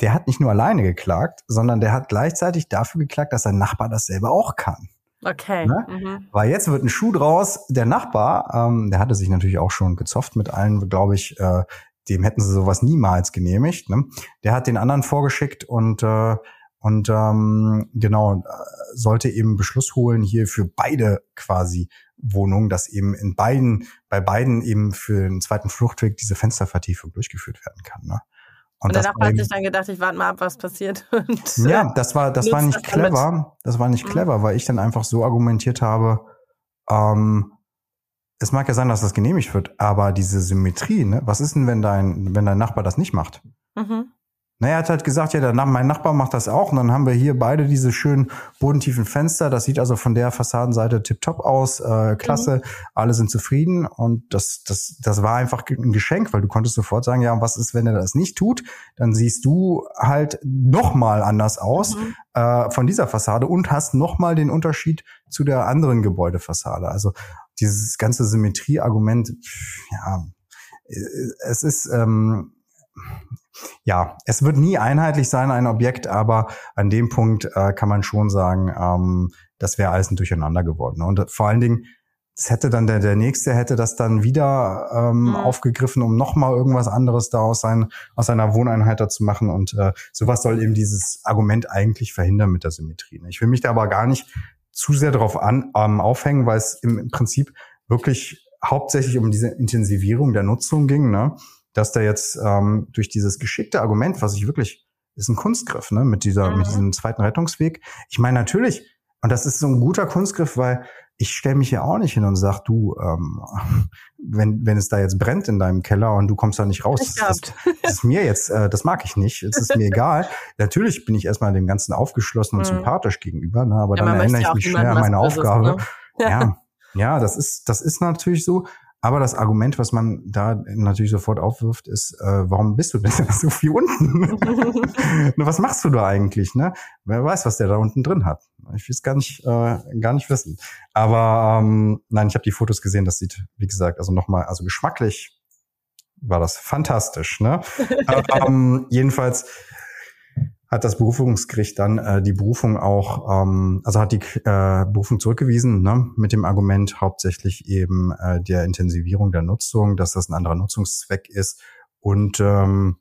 der hat nicht nur alleine geklagt, sondern der hat gleichzeitig dafür geklagt, dass sein Nachbar das selber auch kann. Okay. Ne? Mhm. Weil jetzt wird ein Schuh draus. Der Nachbar, ähm, der hatte sich natürlich auch schon gezofft mit allen, glaube ich, äh, dem hätten sie sowas niemals genehmigt. Ne? Der hat den anderen vorgeschickt und äh, und ähm, genau äh, sollte eben Beschluss holen hier für beide quasi Wohnungen, dass eben in beiden bei beiden eben für den zweiten Fluchtweg diese Fenstervertiefung durchgeführt werden kann. Ne? Und, und der Nachbar hat sich dann gedacht, ich warte mal ab, was passiert. Und, ja, das war, das war nicht clever. Damit. Das war nicht mhm. clever, weil ich dann einfach so argumentiert habe, ähm, es mag ja sein, dass das genehmigt wird, aber diese Symmetrie, ne, was ist denn, wenn dein, wenn dein Nachbar das nicht macht? Mhm. Naja, er hat halt gesagt, ja, der, mein Nachbar macht das auch. Und dann haben wir hier beide diese schönen bodentiefen Fenster. Das sieht also von der Fassadenseite tipptopp aus. Äh, klasse, mhm. alle sind zufrieden. Und das, das, das war einfach ein Geschenk, weil du konntest sofort sagen, ja, was ist, wenn er das nicht tut? Dann siehst du halt nochmal anders aus mhm. äh, von dieser Fassade und hast nochmal den Unterschied zu der anderen Gebäudefassade. Also dieses ganze Symmetrieargument, ja, äh, es ist... Ähm, ja, es wird nie einheitlich sein, ein Objekt, aber an dem Punkt äh, kann man schon sagen, ähm, das wäre alles ein Durcheinander geworden. Und vor allen Dingen, es hätte dann der, der nächste hätte das dann wieder ähm, mhm. aufgegriffen, um nochmal irgendwas anderes da aus, sein, aus seiner Wohneinheit da zu machen. Und äh, sowas soll eben dieses Argument eigentlich verhindern mit der Symmetrie. Ne? Ich will mich da aber gar nicht zu sehr darauf an, ähm, aufhängen, weil es im Prinzip wirklich hauptsächlich um diese Intensivierung der Nutzung ging. Ne? Dass der jetzt ähm, durch dieses geschickte Argument, was ich wirklich, ist ein Kunstgriff, ne, mit dieser, mhm. mit diesem zweiten Rettungsweg. Ich meine natürlich, und das ist so ein guter Kunstgriff, weil ich stelle mich ja auch nicht hin und sag, du, ähm, wenn, wenn es da jetzt brennt in deinem Keller und du kommst da nicht raus, das, das, das, ist mir jetzt, äh, das mag ich nicht, es ist mir egal. Natürlich bin ich erstmal dem Ganzen aufgeschlossen und mhm. sympathisch gegenüber, ne, aber ja, dann erinnere ich mich schnell an meine Aufgabe. Ne? Ja. ja, ja, das ist, das ist natürlich so. Aber das Argument, was man da natürlich sofort aufwirft, ist, äh, warum bist du denn so viel unten? was machst du da eigentlich? Ne? Wer weiß, was der da unten drin hat. Ich will es gar nicht, äh, gar nicht wissen. Aber ähm, nein, ich habe die Fotos gesehen. Das sieht, wie gesagt, also nochmal, also geschmacklich war das fantastisch. Ne? ähm, jedenfalls hat das Berufungsgericht dann äh, die Berufung auch, ähm, also hat die äh, Berufung zurückgewiesen, ne, mit dem Argument hauptsächlich eben äh, der Intensivierung der Nutzung, dass das ein anderer Nutzungszweck ist und ähm,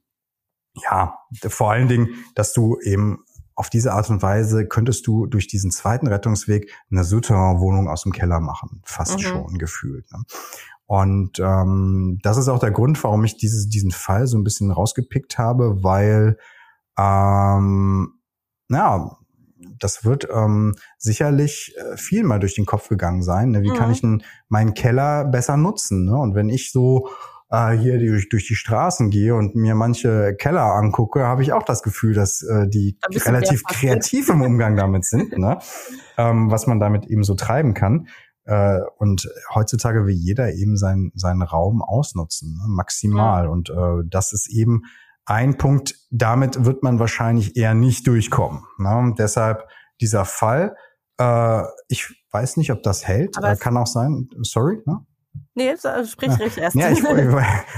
ja, vor allen Dingen, dass du eben auf diese Art und Weise könntest du durch diesen zweiten Rettungsweg eine Souterrain-Wohnung aus dem Keller machen, fast mhm. schon gefühlt. Ne? Und ähm, das ist auch der Grund, warum ich dieses, diesen Fall so ein bisschen rausgepickt habe, weil ähm, ja, das wird ähm, sicherlich äh, viel mal durch den Kopf gegangen sein. Ne? Wie mhm. kann ich denn meinen Keller besser nutzen? Ne? Und wenn ich so äh, hier durch, durch die Straßen gehe und mir manche Keller angucke, habe ich auch das Gefühl, dass äh, die relativ kreativ im Umgang damit sind, ne? ähm, was man damit eben so treiben kann. Äh, und heutzutage will jeder eben seinen, seinen Raum ausnutzen, ne? maximal. Mhm. Und äh, das ist eben ein Punkt, damit wird man wahrscheinlich eher nicht durchkommen. Ne? Deshalb dieser Fall, äh, ich weiß nicht, ob das hält, Aber kann auch sein, sorry, ne? Nee, sprich ja. richtig erst. Ja, ich,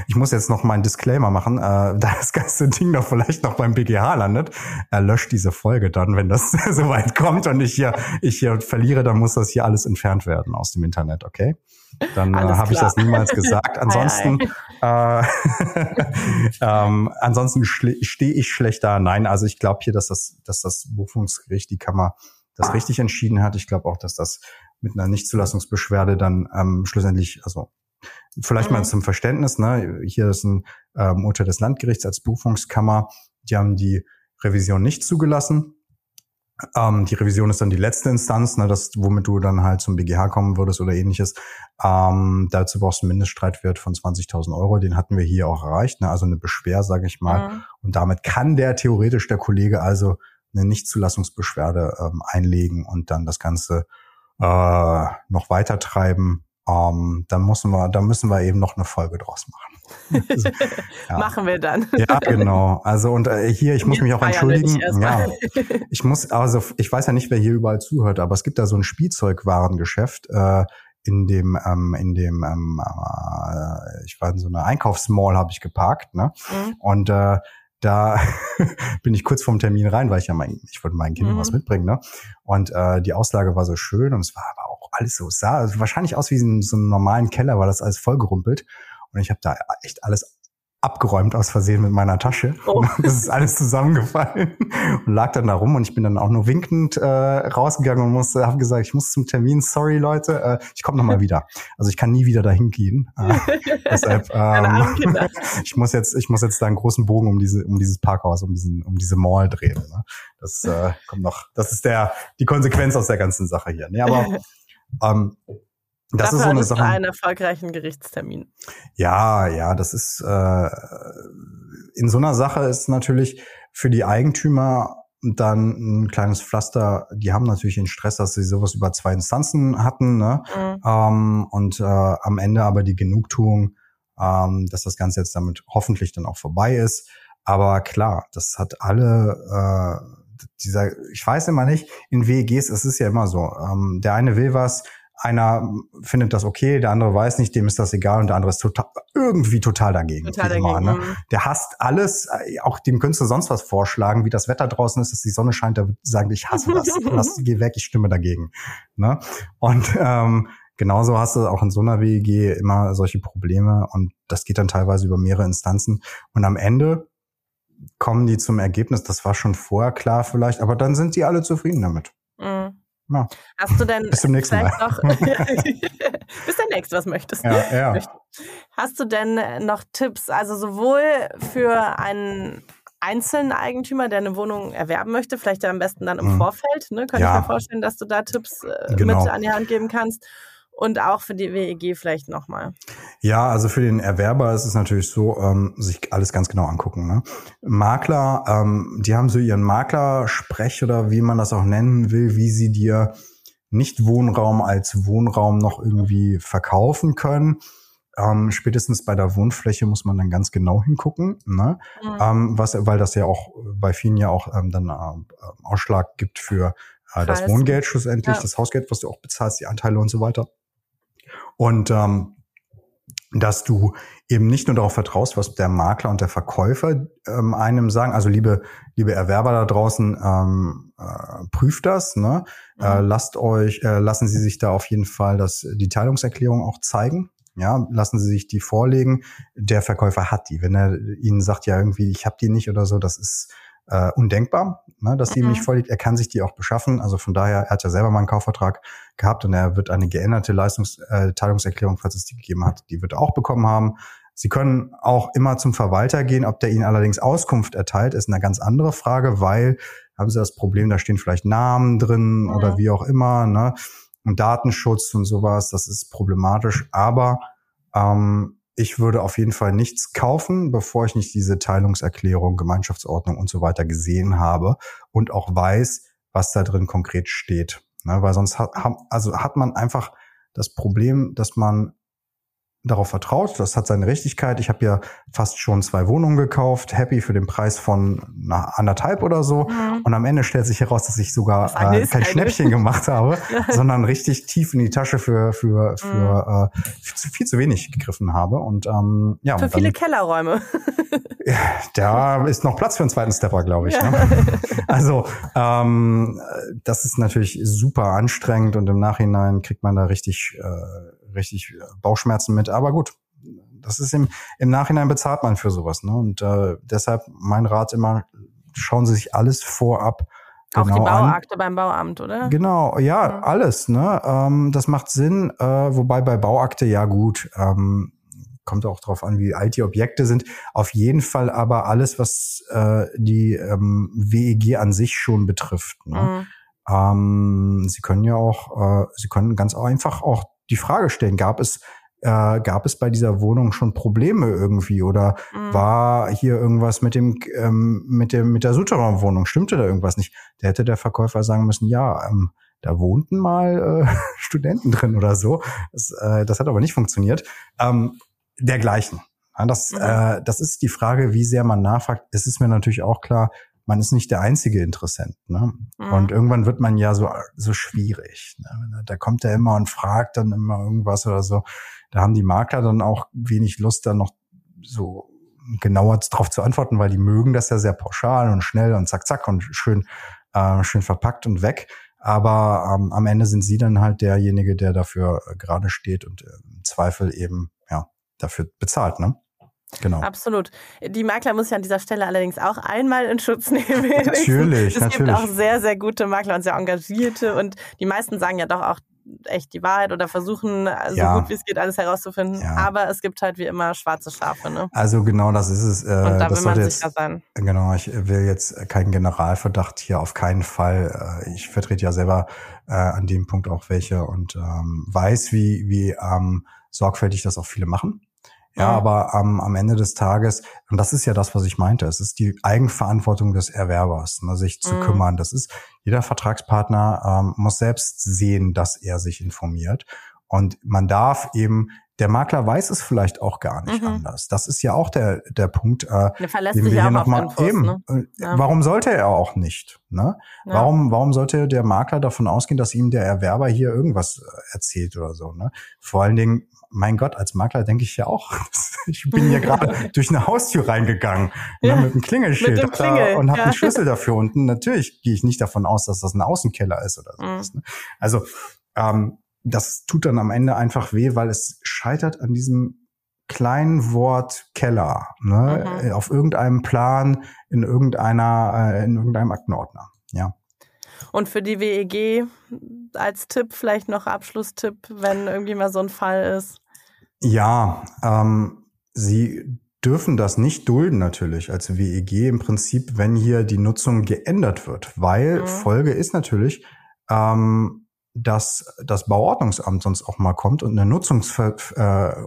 ich, muss jetzt noch mal einen Disclaimer machen, äh, da das ganze Ding doch vielleicht noch beim BGH landet. Er löscht diese Folge dann, wenn das soweit kommt und ich hier, ich hier verliere, dann muss das hier alles entfernt werden aus dem Internet, okay? Dann äh, habe ich das niemals gesagt. Ansonsten, äh, ähm, ansonsten stehe ich schlechter. Nein, also ich glaube hier, dass das, dass das Berufungsgericht, die Kammer, das richtig entschieden hat. Ich glaube auch, dass das mit einer Nichtzulassungsbeschwerde dann ähm, schlussendlich, also vielleicht mhm. mal zum Verständnis, ne, hier ist ein ähm, Urteil des Landgerichts als Berufungskammer, die haben die Revision nicht zugelassen. Ähm, die Revision ist dann die letzte Instanz, ne, das, womit du dann halt zum BGH kommen würdest oder ähnliches. Ähm, dazu brauchst du einen Mindeststreitwert von 20.000 Euro. Den hatten wir hier auch erreicht, ne, also eine Beschwer, sage ich mal. Mhm. Und damit kann der theoretisch der Kollege also eine Nichtzulassungsbeschwerde ähm, einlegen und dann das Ganze äh, noch weiter treiben, ähm, dann müssen wir, dann müssen wir eben noch eine Folge draus machen. also, ja. Machen wir dann. ja, genau. Also und äh, hier, ich muss mich auch entschuldigen. Ja, ich muss, also ich weiß ja nicht, wer hier überall zuhört, aber es gibt da so ein Spielzeugwarengeschäft. Äh, in dem ähm, in dem ähm, äh, ich war in so einer Einkaufsmall habe ich geparkt ne mhm. und äh, da bin ich kurz vorm Termin rein, weil ich ja mein, ich wollte meinen Kindern mhm. was mitbringen, ne? Und äh, die Auslage war so schön und es war aber auch alles so, sah also wahrscheinlich aus wie in so einem normalen Keller, weil das alles vollgerumpelt. Und ich habe da echt alles abgeräumt aus Versehen mit meiner Tasche. Oh. Das ist alles zusammengefallen und lag dann da rum und ich bin dann auch nur winkend äh, rausgegangen und musste, habe gesagt, ich muss zum Termin, sorry Leute, äh, ich komme nochmal wieder. Also ich kann nie wieder dahin gehen. Äh, deshalb, ähm, ich muss jetzt, ich muss jetzt da einen großen Bogen um diese, um dieses Parkhaus, um diesen, um diese Mall drehen. Ne? Das äh, kommt noch, das ist der, die Konsequenz aus der ganzen Sache hier. Nee, aber ähm, das Dafür ist so eine Sache. einen erfolgreichen Gerichtstermin. Ja, ja, das ist äh, in so einer Sache ist natürlich für die Eigentümer dann ein kleines Pflaster. Die haben natürlich den Stress, dass sie sowas über zwei Instanzen hatten, ne? Mhm. Ähm, und äh, am Ende aber die Genugtuung, ähm, dass das Ganze jetzt damit hoffentlich dann auch vorbei ist. Aber klar, das hat alle äh, dieser, ich weiß immer nicht, in WEGs, es ist ja immer so, ähm, der eine will was, einer findet das okay, der andere weiß nicht, dem ist das egal und der andere ist total, irgendwie total dagegen. Total dagegen. Immer, ne? Mhm. Der hasst alles, äh, auch dem könntest du sonst was vorschlagen, wie das Wetter draußen ist, dass die Sonne scheint, der wird sagen, ich hasse das, Lass, geh weg, ich stimme dagegen. Ne? Und ähm, genauso hast du auch in so einer WEG immer solche Probleme und das geht dann teilweise über mehrere Instanzen und am Ende kommen die zum Ergebnis, das war schon vorher klar vielleicht, aber dann sind die alle zufrieden damit. Mhm. Ja. Hast du denn bis zum nächsten Mal. Noch, bis demnächst, was möchtest. Ja, ja. Hast du denn noch Tipps, also sowohl für einen einzelnen Eigentümer, der eine Wohnung erwerben möchte, vielleicht am besten dann im mhm. Vorfeld, ne? Könnte ja. ich mir vorstellen, dass du da Tipps äh, genau. mit an die Hand geben kannst und auch für die WEG vielleicht nochmal. Ja, also für den Erwerber ist es natürlich so, ähm, sich alles ganz genau angucken. Ne? Makler, ähm, die haben so ihren Maklersprech oder wie man das auch nennen will, wie sie dir nicht Wohnraum als Wohnraum noch irgendwie verkaufen können. Ähm, spätestens bei der Wohnfläche muss man dann ganz genau hingucken, ne? Mhm. Ähm, was, weil das ja auch bei vielen ja auch ähm, dann äh, Ausschlag gibt für äh, das Wohngeld schlussendlich, ja. das Hausgeld, was du auch bezahlst, die Anteile und so weiter. Und ähm, dass du eben nicht nur darauf vertraust, was der Makler und der Verkäufer ähm, einem sagen. Also liebe, liebe Erwerber da draußen, ähm, äh, prüft das. Ne? Mhm. Äh, lasst euch, äh, lassen Sie sich da auf jeden Fall das, die Teilungserklärung auch zeigen. Ja, lassen Sie sich die vorlegen. Der Verkäufer hat die. Wenn er Ihnen sagt, ja irgendwie, ich habe die nicht oder so, das ist äh, undenkbar, ne, dass die mhm. nicht vorliegt. Er kann sich die auch beschaffen. Also von daher, er hat ja selber mal einen Kaufvertrag gehabt und er wird eine geänderte Leistungsteilungserklärung, äh, falls es die gegeben hat, die wird er auch bekommen haben. Sie können auch immer zum Verwalter gehen. Ob der Ihnen allerdings Auskunft erteilt, ist eine ganz andere Frage, weil haben sie das Problem, da stehen vielleicht Namen drin Ja. oder wie auch immer, ne? Und Datenschutz und sowas, das ist problematisch. Aber ähm, ich würde auf jeden Fall nichts kaufen, bevor ich nicht diese Teilungserklärung, Gemeinschaftsordnung und so weiter gesehen habe und auch weiß, was da drin konkret steht. Ne? Weil sonst hat, also hat man einfach das Problem, dass man darauf vertraut, das hat seine Richtigkeit. Ich habe ja fast schon zwei Wohnungen gekauft, happy für den Preis von na, anderthalb oder so. Mhm. Und am Ende stellt sich heraus, dass ich sogar äh, kein. Schnäppchen gemacht habe, sondern richtig tief in die Tasche für für für äh, viel, zu, viel zu wenig gegriffen habe. Und ähm, ja, Für und viele dann, Kellerräume. da ist noch Platz für einen zweiten Stepper, glaube ich. Ja. Ne? Also ähm, das ist natürlich super anstrengend und im Nachhinein kriegt man da richtig äh, richtig Bauchschmerzen mit. Aber gut, das ist im, im Nachhinein bezahlt man für sowas. Ne? Und äh, deshalb mein Rat immer, schauen Sie sich alles vorab Auch die genau an. Bauakte beim Bauamt, oder? Genau, ja, Ja. alles, ne? Ähm, das macht Sinn, äh, wobei bei Bauakte, ja gut, ähm, kommt auch drauf an, wie alt die Objekte sind. Auf jeden Fall aber alles, was äh, die ähm, WEG an sich schon betrifft. Ne? Mhm. Ähm, Sie können ja auch, äh, Sie können ganz einfach auch die Frage stellen, gab es äh, gab es bei dieser Wohnung schon Probleme irgendwie oder Mhm. war hier irgendwas mit dem ähm, mit dem mit der Souterrain-Wohnung stimmte da irgendwas nicht? Da hätte der Verkäufer sagen müssen, ja, ähm, da wohnten mal äh, Studenten drin oder so. Das, äh, das hat aber nicht funktioniert. Ähm, dergleichen. Ja, das, Mhm. äh, das ist die Frage, wie sehr man nachfragt. Es ist mir natürlich auch klar, man ist nicht der einzige Interessent. Ne? Mhm. Und irgendwann wird man ja so, so schwierig. Ne? Da kommt er immer und fragt dann immer irgendwas oder so. Da haben die Makler dann auch wenig Lust, dann noch so genauer drauf zu antworten, weil die mögen das ja sehr pauschal und schnell und zack, zack und schön, äh, schön verpackt und weg. Aber ähm, am Ende sind sie dann halt derjenige, der dafür äh, gerade steht und äh, im Zweifel eben ja dafür bezahlt, ne? Genau. Absolut. Die Makler muss ich an dieser Stelle allerdings auch einmal in Schutz nehmen. Natürlich, es gibt natürlich. auch sehr, sehr gute Makler und sehr engagierte und die meisten sagen ja doch auch echt die Wahrheit oder versuchen so Ja. gut wie es geht alles herauszufinden. Ja. Aber es gibt halt wie immer schwarze Schafe, ne? Also genau, das ist es. Äh, Und da das will man sicher jetzt, sein. Genau, ich will jetzt keinen Generalverdacht hier auf keinen Fall. Äh, Ich vertrete ja selber äh, an dem Punkt auch welche und ähm, weiß, wie, wie ähm, sorgfältig das auch viele machen. Ja, Mhm. aber am am Ende des Tages, und das ist ja das, was ich meinte, es ist die Eigenverantwortung des Erwerbers, ne, sich zu Mhm. kümmern. Das ist, jeder Vertragspartner ähm, muss selbst sehen, dass er sich informiert. Und man darf eben, der Makler weiß es vielleicht auch gar nicht Mhm. anders. Das ist ja auch der, der Punkt, äh, Der verlässt den wir hier nochmal eben. ne? äh, Ja. Warum sollte er auch nicht? Ne? Ja. Warum, warum sollte der Makler davon ausgehen, dass ihm der Erwerber hier irgendwas äh, erzählt oder so? Ne? Vor allen Dingen, mein Gott, als Makler denke ich ja auch, ich bin hier gerade durch eine Haustür reingegangen Ja. ne, mit einem Klingelschild Mit da- Klingel, und habe ja. einen Schlüssel dafür unten. Natürlich gehe ich nicht davon aus, dass das ein Außenkeller ist oder Mhm. sowas. Ne? Also ähm, das tut dann am Ende einfach weh, weil es scheitert an diesem kleinen Wort Keller, ne? Mhm. Äh, auf irgendeinem Plan, in irgendeiner, äh, in irgendeinem Aktenordner. Ja. Und für die WEG als Tipp, vielleicht noch Abschlusstipp, wenn irgendwie mal so ein Fall ist. Ja, ähm, sie dürfen das nicht dulden natürlich als WEG im Prinzip, wenn hier die Nutzung geändert wird, weil Mhm. Folge ist natürlich, ähm, dass das Bauordnungsamt sonst auch mal kommt und eine Nutzungsver äh,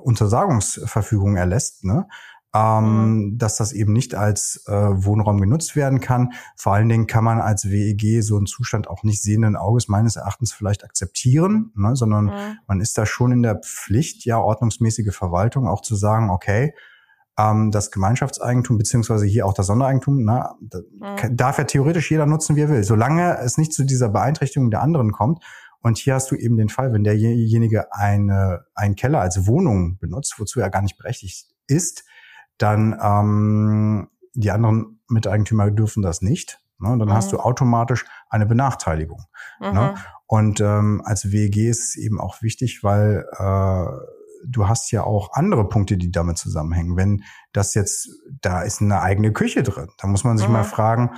erlässt, ne? Ähm, dass das eben nicht als äh, Wohnraum genutzt werden kann. Vor allen Dingen kann man als WEG so einen Zustand auch nicht sehenden Auges meines Erachtens vielleicht akzeptieren, ne? sondern Mhm. man ist da schon in der Pflicht, ja, ordnungsmäßige Verwaltung auch zu sagen, okay, ähm, das Gemeinschaftseigentum beziehungsweise hier auch das Sondereigentum, na, da, Mhm. darf ja theoretisch jeder nutzen, wie er will, solange es nicht zu dieser Beeinträchtigung der anderen kommt. Und hier hast du eben den Fall, wenn derjenige eine, einen Keller als Wohnung benutzt, wozu er gar nicht berechtigt ist, dann ähm, die anderen Miteigentümer dürfen das nicht. Ne? Dann Mhm. hast du automatisch eine Benachteiligung. Mhm. Ne? Und ähm, als WEG ist es eben auch wichtig, weil äh, du hast ja auch andere Punkte, die damit zusammenhängen. Wenn das jetzt, da ist eine eigene Küche drin, da muss man sich Mhm. mal fragen,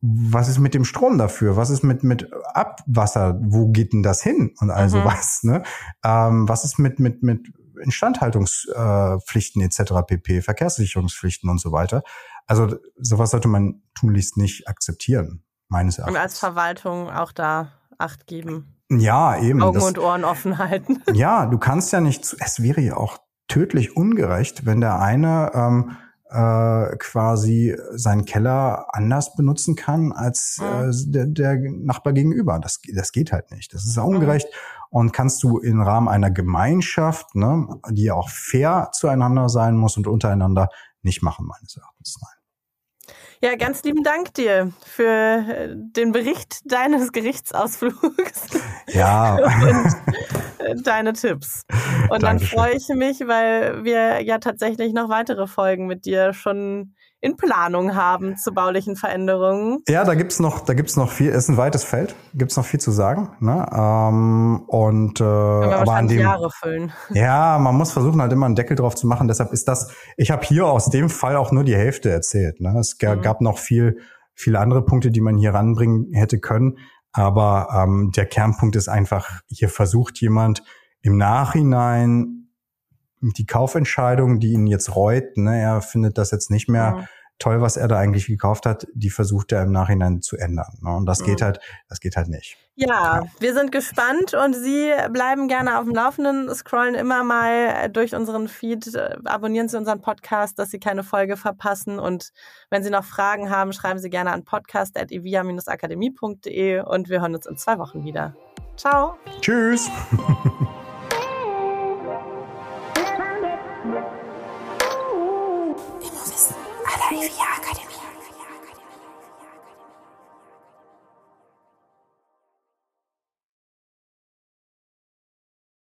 was ist mit dem Strom dafür? Was ist mit, mit Abwasser? Wo geht denn das hin? Und all Mhm. sowas, ne? Ähm, was ist mit, mit, mit Instandhaltungspflichten etc. pp, Verkehrssicherungspflichten und so weiter? Also sowas sollte man tunlichst nicht akzeptieren. meines Erachtens. Und als Verwaltung auch da Acht geben. Ja, eben. Augen das, und Ohren offen halten. Ja, du kannst ja nicht, es wäre ja auch tödlich ungerecht, wenn der eine ähm, äh, quasi seinen Keller anders benutzen kann als äh, der, der Nachbar gegenüber. Das, das geht halt nicht. Das ist ungerecht. Mhm. Und kannst du im Rahmen einer Gemeinschaft, ne, die ja auch fair zueinander sein muss und untereinander, nicht machen, meines Erachtens. Nein. Ja, ganz lieben Dank dir für äh, den Bericht deines Gerichtsausflugs. Ja. und deine Tipps. Und dann freue ich mich, weil wir ja tatsächlich noch weitere Folgen mit dir schon in Planung haben zu baulichen Veränderungen. Ja, da gibt's noch, da gibt's noch viel, ist ein weites Feld, gibt's noch viel zu sagen. Ne? Ähm, und äh, aber an dem, Jahre füllen. Ja, man muss versuchen halt immer einen Deckel drauf zu machen. Deshalb ist das, ich habe hier aus dem Fall auch nur die Hälfte erzählt. Ne? Es mhm. gab noch viel, viele andere Punkte, die man hier ranbringen hätte können. Aber ähm, der Kernpunkt ist einfach, hier versucht jemand im Nachhinein die Kaufentscheidung, die ihn jetzt reut, ne, er findet das jetzt nicht mehr ja. Toll, was er da eigentlich gekauft hat, die versucht er im Nachhinein zu ändern. Ne? Und das geht halt, das geht halt nicht. Ja, ja, wir sind gespannt und Sie bleiben gerne auf dem Laufenden, scrollen immer mal durch unseren Feed, abonnieren Sie unseren Podcast, dass Sie keine Folge verpassen. Und wenn Sie noch Fragen haben, schreiben Sie gerne an podcast.evia-akademie.de und wir hören uns in zwei Wochen wieder. Ciao. Tschüss. Immowissen à la FIA Academy.